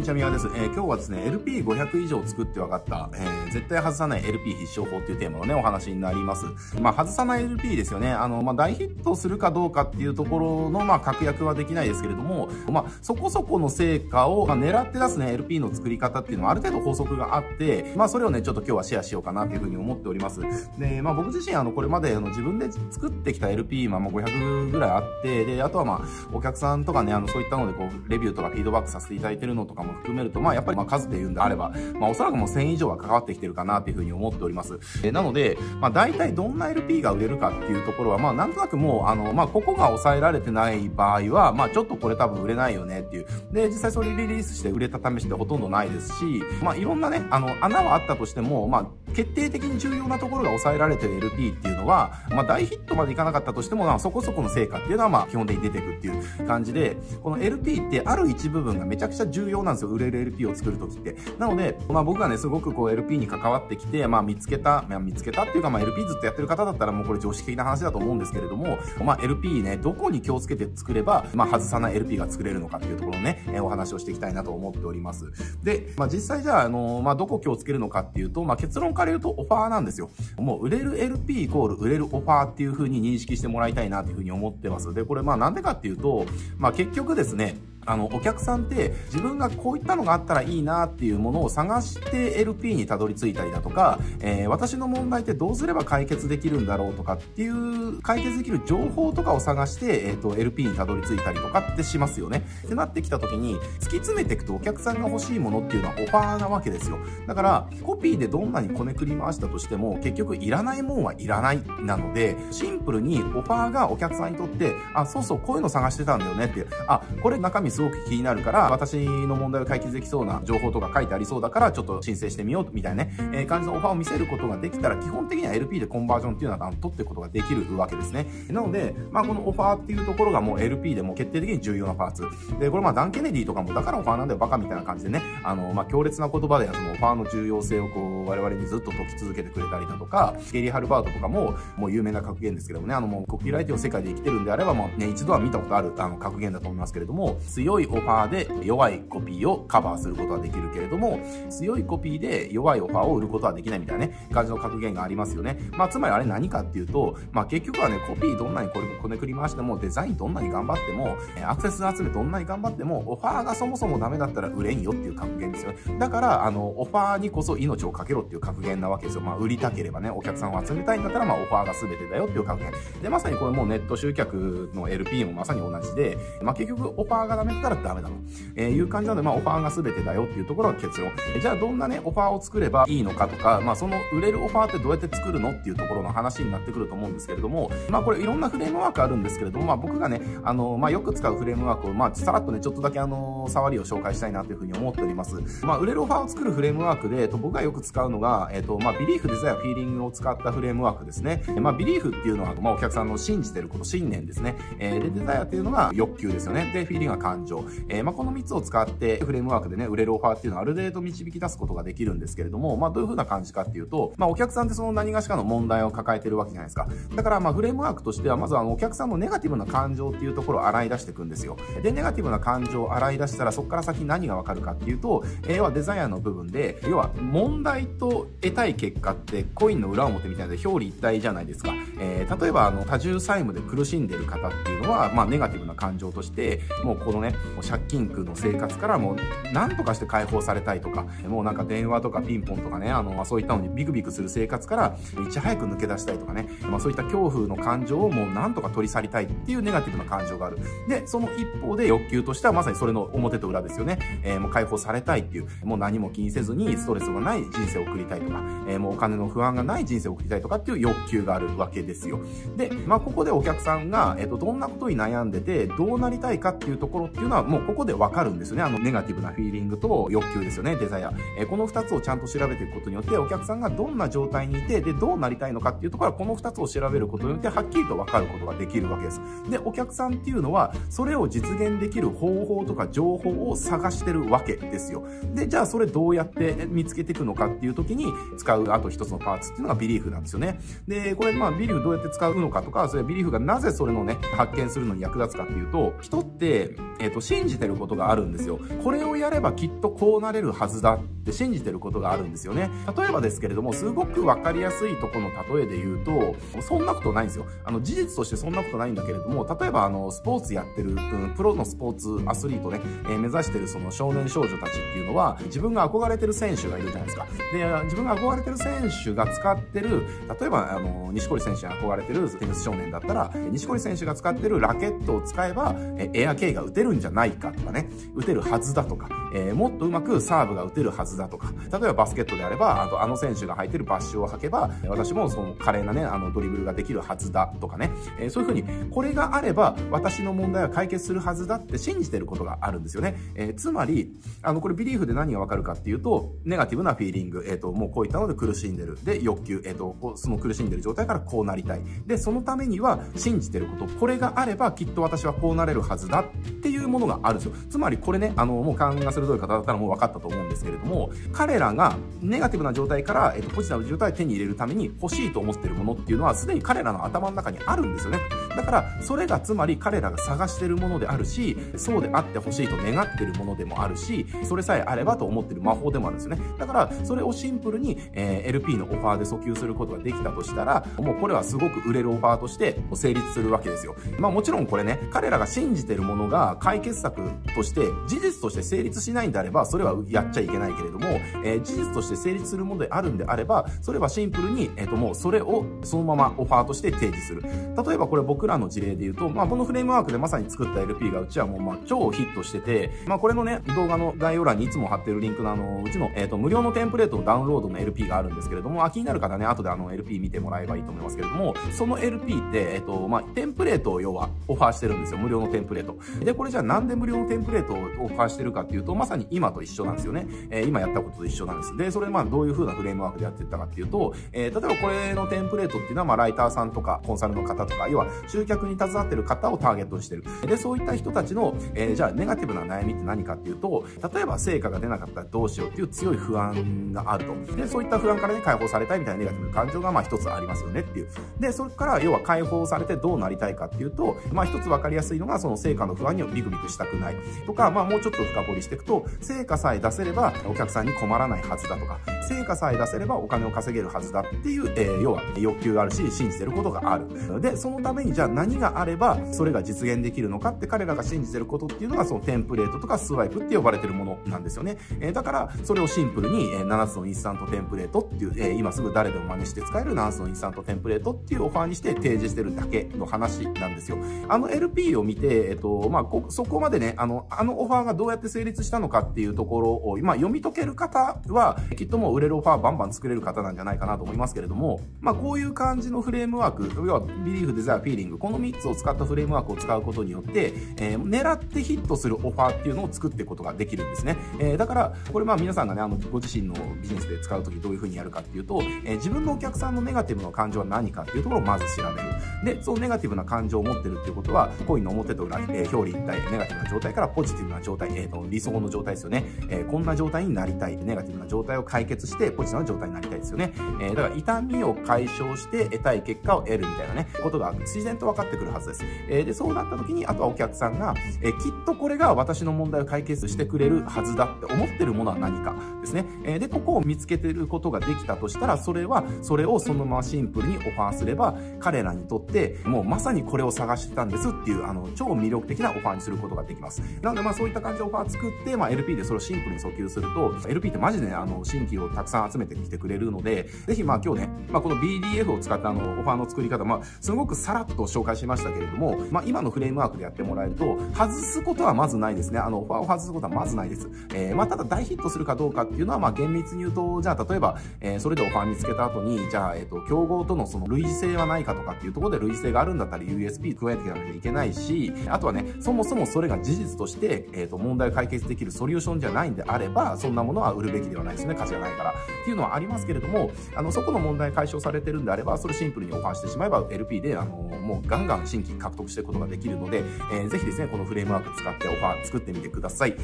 にちは、みわです。えー、今日はですね、LP500 以上作って分かった、えー、絶対外さない LP 必勝法っていうテーマのね、お話になります。まあ、外さない LP ですよね。あの、まあ、大ヒットするかどうかっていうところの、まあ、確約はできないですけれども、まあ、そこそこの成果を、まあ、狙って出すね、LP の作り方っていうのはある程度法則があって、まあ、それをね、ちょっと今日はシェアしようかなというふうに思っております。で、まあ、僕自身、あの、これまで、あの、自分で作ってきた LP、まあ、500ぐらいあって、で、あとはまあ、お客さんとかね、あの、そういったので、こう、レビューとかフィードバックさせていただいてるのとかも含めると、まあ、やっぱりまあ数で言うんであれば、まあ、おそらくもう1000以上は関わってきてるかなっていうふうに思っております。えなので、まあ、大体どんな LP が売れるかっていうところは、まあ、なんとなくもう、あの、まあ、ここが抑えられてない場合は、まあ、ちょっとこれ多分売れないよねっていう。で、実際それリリースして売れた試しってほとんどないですし、まあ、いろんなね、あの、穴はあったとしても、まあ、決定的に重要なところが抑えられてる LP っていうのは、まあ、大ヒットまでいかなかったとしても、まあ、そこそこの成果っていうのは、まあ、基本的に出てくっていう感じで、この LP ってある一部分がめちゃくちゃ重要なんですよ。売れる LP を作るときって。なので、まあ僕がね、すごくこう LP に関わってきて、まあ見つけた、まあ見つけたっていうか、まあ LP ずっとやってる方だったらもうこれ常識的な話だと思うんですけれども、まあ LP ね、どこに気をつけて作れば、まあ外さない LP が作れるのかっていうところをね、えお話をしていきたいなと思っております。で、まあ実際じゃあ、あの、まあどこ気をつけるのかっていうと、まあ結論から言うとオファーなんですよ。もう売れる LP イコール売れるオファーっていう風に認識してもらいたいなっていう風に思ってます。で、これまあなんでかっていうと、まあ結局ですね、あの、お客さんって自分がこういったのがあったらいいなっていうものを探して LP にたどり着いたりだとか、えー、私の問題ってどうすれば解決できるんだろうとかっていう解決できる情報とかを探して、えっ、ー、と、LP にたどり着いたりとかってしますよね。ってなってきた時に、突き詰めていくとお客さんが欲しいものっていうのはオファーなわけですよ。だから、コピーでどんなにこねくり回したとしても、結局いらないもんはいらないなので、シンプルにオファーがお客さんにとって、あ、そうそう、こういうの探してたんだよねっていう、あ、これ中身すごく気になるから、私の問題を解決できそうな情報とか書いてありそうだから、ちょっと申請してみようみたいなね、えー、感じのオファーを見せることができたら、基本的には LP でコンバージョンっていうのは取っていくことができるわけですね。なので、まあこのオファーっていうところがもう LP でも決定的に重要なパーツ。で、これまあダン・ケネディとかもだからオファーなんだよバカみたいな感じでね、あの、まあ強烈な言葉でそのオファーの重要性をこう我々にずっと解き続けてくれたりだとか、ゲリー・ハルバートとかももう有名な格言ですけどもね、あのもうコピーライティング世界で生きてるんであればもうね、一度は見たことあるあの格言だと思いますけれども、強いオファーで弱いコピーをカバーすることはできるけれども、強いコピーで弱いオファーを売ることはできないみたいなね、感じの格言がありますよね。まあ、つまりあれ何かっていうと、まあ、結局はね、コピーどんなにこれこねくり回しても、デザインどんなに頑張っても、アクセス集めどんなに頑張っても、オファーがそもそもダメだったら売れんよっていう格言ですよね。だから、あの、オファーにこそ命をかけろっていう格言なわけですよ。まあ、売りたければね、お客さんを集めたいんだったら、まあ、オファーが全てだよっていう格言。で、まさにこれもうネット集客の LP もまさに同じで、まあ、結局オファーがダメだったらダメだと、えいう感じなので、まあ、オファーが全てだよっていうところが結論。じゃあ、どんなね、オファーを作ればいいのかとか、まあ、その売れるオファーってどうやって作るのっていうところの話になってくると思うんですけれども、まあ、これいろんなフレームワークあるんですけれども、まあ、僕がね、あの、まあ、よく使うフレームワークを、まあ、さらっとね、ちょっとだけあの、触りを紹介したいなというふうに思っております。まあ、売れるオファーを作るフレームワークで、えっと、僕がよく使うのが、えっと、まあ、ビリーフ、デザイア、フィーリングを使ったフレームワークですね。まあ、ビリーフっていうのは、まあ、お客さんの信じてること、信念ですね。えー、で、デザイアっていうのが欲求ですよね。で、フィーリングは感情。えー、まあ、この3つを使って、フレームワークでね、売れるオファーっていうのはある程度導き出すことができるんですけれども、まあ、どういう風な感じかっていうと、まあ、お客さんってその何がしかの問題を抱えてるわけじゃないですか。だから、まあ、フレームワークとしては、まずあの、お客さんのネガティブな感情っていうところを洗い出していくんですよ。で、ネガティブな感情を洗い出したら、そこから先何がわかるかっていうと、要はデザイアの部分で、要は問題と得たい結果ってコインの裏表みたいなで表裏一体じゃないですか。えー、例えばあの多重債務で苦しんでる方っていうのは、まあ、ネガティブな感情としてもうこのね借金苦の生活からもう何とかして解放されたいとかもうなんか電話とかピンポンとかねあの、まあ、そういったのにビクビクする生活からいち早く抜け出したいとかね、まあ、そういった恐怖の感情をもう何とか取り去りたいっていうネガティブな感情がある。でその一方で欲求としてはまさにそれの表と裏ですよね、えー、もう解放されたいっていう。もう何も気にせずにストレスがない人生を送りたいとか、えー、もうお金の不安がない人生を送りたいとかっていう欲求があるわけですよ。で、まあ、ここでお客さんが、えっ、ー、と、どんなことに悩んでて、どうなりたいかっていうところっていうのは、もうここでわかるんですよね。あの、ネガティブなフィーリングと欲求ですよね、デザイア。えー、この二つをちゃんと調べていくことによって、お客さんがどんな状態にいて、で、どうなりたいのかっていうところは、この二つを調べることによって、はっきりとわかることができるわけです。で、お客さんっていうのは、それを実現できる方法とか情報を探してるわけですよ。で、じゃあそれどうやって見つけていくのかっていいう時に使うあと一つのパーツっていうのがビリーフなんですよね。で、これまあビリーフどうやって使うのかとか、それビリーフがなぜそれのね、発見するのに役立つかっていうと、人って、えっ、ー、と、信じてることがあるんですよ。これをやればきっとこうなれるはずだって信じてることがあるんですよね。例えばですけれども、すごくわかりやすいとこの例えで言うと、そんなことないんですよ。あの、事実としてそんなことないんだけれども、例えばあの、スポーツやってる、うん、プロのスポーツアスリートね、えー、目指してるその少年少女たちっていうのは、自分が憧れてる選手がいるじゃないですか。で、自分が憧れてる選手が使ってる、例えばあの、西堀選手に憧れてるテニス少年だったら、西堀選手が使ってるラケットを使えば、えエアケイが打てるんじゃないかとかね、打てるはずだとか、えー、もっとうまくサーブが打てるはずだとか、例えばバスケットであれば、あとあの選手が履いてるバッシュを履けば、私もその華麗なね、あのドリブルができるはずだとかね、えー、そういうふうに、これがあれば私の問題は解決するはずだって信じてることがあるんですよね。えー、つまり、あの、これビリーフで何がわかるかっていうと、ネガティブなフィーリング、えっ、ー、と、もうこういったので苦しんでる。で、欲求、えっ、ー、と、その苦しんでる状態からこうなりたい。で、そのためには信じてること、これがあればきっと私はこうなれるはずだっていうものがあるんですよ。つまりこれね、あの、もう勘が鋭い方だったらもう分かったと思うんですけれども、彼らがネガティブな状態から、えっ、と、ポジティブな状態を手に入れるために欲しいと思ってるものっていうのは、すでに彼らの頭の中にあるんですよね。だから、それがつまり彼らが探してるものであるし、そうであってほしいと願ってるものでもあるし、それさえあればと思ってる魔法でもあるんですよね。だから、それをシンプルに、えー、LP のオファーで訴求することができたとしたら、もうこれはすごく売れるオファーとして成立するわけですよ。まあもちろんこれね、彼らが信じてるものが解決策として、事実として成立しないんであれば、それはやっちゃいけないけれども、えー、事実として成立するものであるんであれば、それはシンプルに、えっ、ー、ともうそれをそのままオファーとして提示する。例えばこれ僕らの事例で言うと、まあこのフレームワークでまさに作った LP がうちはもうまあ超ヒットしてて、まあこれのね、動画の概要欄にいつも貼ってるリンクのあの、うちの、えっ、ー、と、無料のテンプレートのダウンロードの LP があるんですけれども、あ、気になる方ね、後であの LP 見てもらえばいいと思いますけれども、その LP って、えっ、ー、と、まあ、テンプレートを要はオファーしてるんですよ。無料のテンプレート。で、これじゃあなんで無料のテンプレートをオファーしてるかっていうと、まさに今と一緒なんですよね。えー、今やったことと一緒なんです。で、それまあどういう風なフレームワークでやってったかっていうと、えー、例えばこれのテンプレートっていうのは、まあ、ライターさんとか、コンサルの方とか、要は集客に携わってる方をターゲットにしてる。で、そういった人たちの、えー、じゃあネガティブな悩みって何かっていうと、例えば成果が出なかったらどうしようっていう強い不安があると。で、そういった不安からね、解放されたいみたいなネガティブな感情がまあ一つありますよねっていう。で、それから要は解放されてどうなりたいかっていうと、まあ一つ分かりやすいのが、その成果の不安にビクビクしたくない。とか、まあもうちょっと深掘りしていくと、成果さえ出せればお客さんに困らないはずだとか、成果さえ出せればお金を稼げるはずだっていう、えー、要は欲求があるし、信じてることがある。で、そのためにじゃあ何があれば、それが実現できるのかって彼らが信じてることっていうのが、そのテンプレートとかスワイプって呼ばれてるものなんですよね。え、だから、それをシンプルに、えー、7つのインスタントテンプレートっていう、え、今すぐ誰でも真似して使える7つのインスタントテンプレートっていうオファーにして提示してるだけの話なんですよ。あの LP を見て、えっと、まあ、そこまでね、あの、あのオファーがどうやって成立したのかっていうところを、まあ、読み解ける方は、きっともう売れるオファーバンバン作れる方なんじゃないかなと思いますけれども、まあ、こういう感じのフレームワーク、要は、ビリーフ、デザイア、フィーリング、この3つを使ったフレームワークを使うことによって、えー、狙ってヒットするオファーっていうのを作っていくことができるんですね。えー、だから、これまあ皆さんがね、あの、ご自身のビジネスで使うときどういうふうにやるかっていうと、えー、自分のお客さんのネガティブな感情は何かっていうところをまず調べる。で、そのネガティブな感情を持ってるっていうことは、コインの表と裏、えー、表裏一体、ネガティブな状態からポジティブな状態、えー、と理想の状態ですよね。えー、こんな状態になりたい。ネガティブな状態を解決して、ポジティブな状態になりたいですよね。えー、だから痛みを解消して得たい結果を得るみたいなね、ことが自然と分かってくるはずです。えー、で、そうなった時に、あとはお客さんが、えー、きっとこれが私の問題を解決してくれるはずだって思ってるものは何かですね。えー、で、ここを見つけてることができたとしたら、それは、それをそのままシンプルにオファーすれば、彼らにとって、もうまさにこれを探してたんですっていう、あの、超魅力的なオファーにすることができます。なので、まあそういった感じのオファー作って、まあ LP でそれをシンプルに訴求すると、LP ってマジで、ねあの、新規をたくさん集めてきてくれるので、ぜひまあ今日ね、まあこの BDF を使ったあの、オファーの作り方、まあ、すごくさらっと紹介しましたけれども、まあ今のフレームワークでやってもらえると、外すことはまずないですね。あの、オファーを外すことはまずないです。えー、まあただ大ヒットするかどうかっていうのは、まあ厳密に言うと、じゃあ例えば、えー、それでオファー見つけた後に、じゃあ、えっ、ー、と、競合とのその類似性はないかとかっていうところで類似性があるんだったら USB 加えていかなきゃいけないし、あとはね、そもそもそれが事実として、えっ、と、問題を解決できるソリューションじゃないんであれば、そんなものは売るべきではないですね。価値がないから。っていうのはありますけれども、あの、そこの問題解消されてるんであれば、それシンプルにオファーしてしまえば LP で、あの、もうガンガン新規獲得していくことができるので、えー、ぜひですね、このフレームワーク使ってオファー作ってみてください。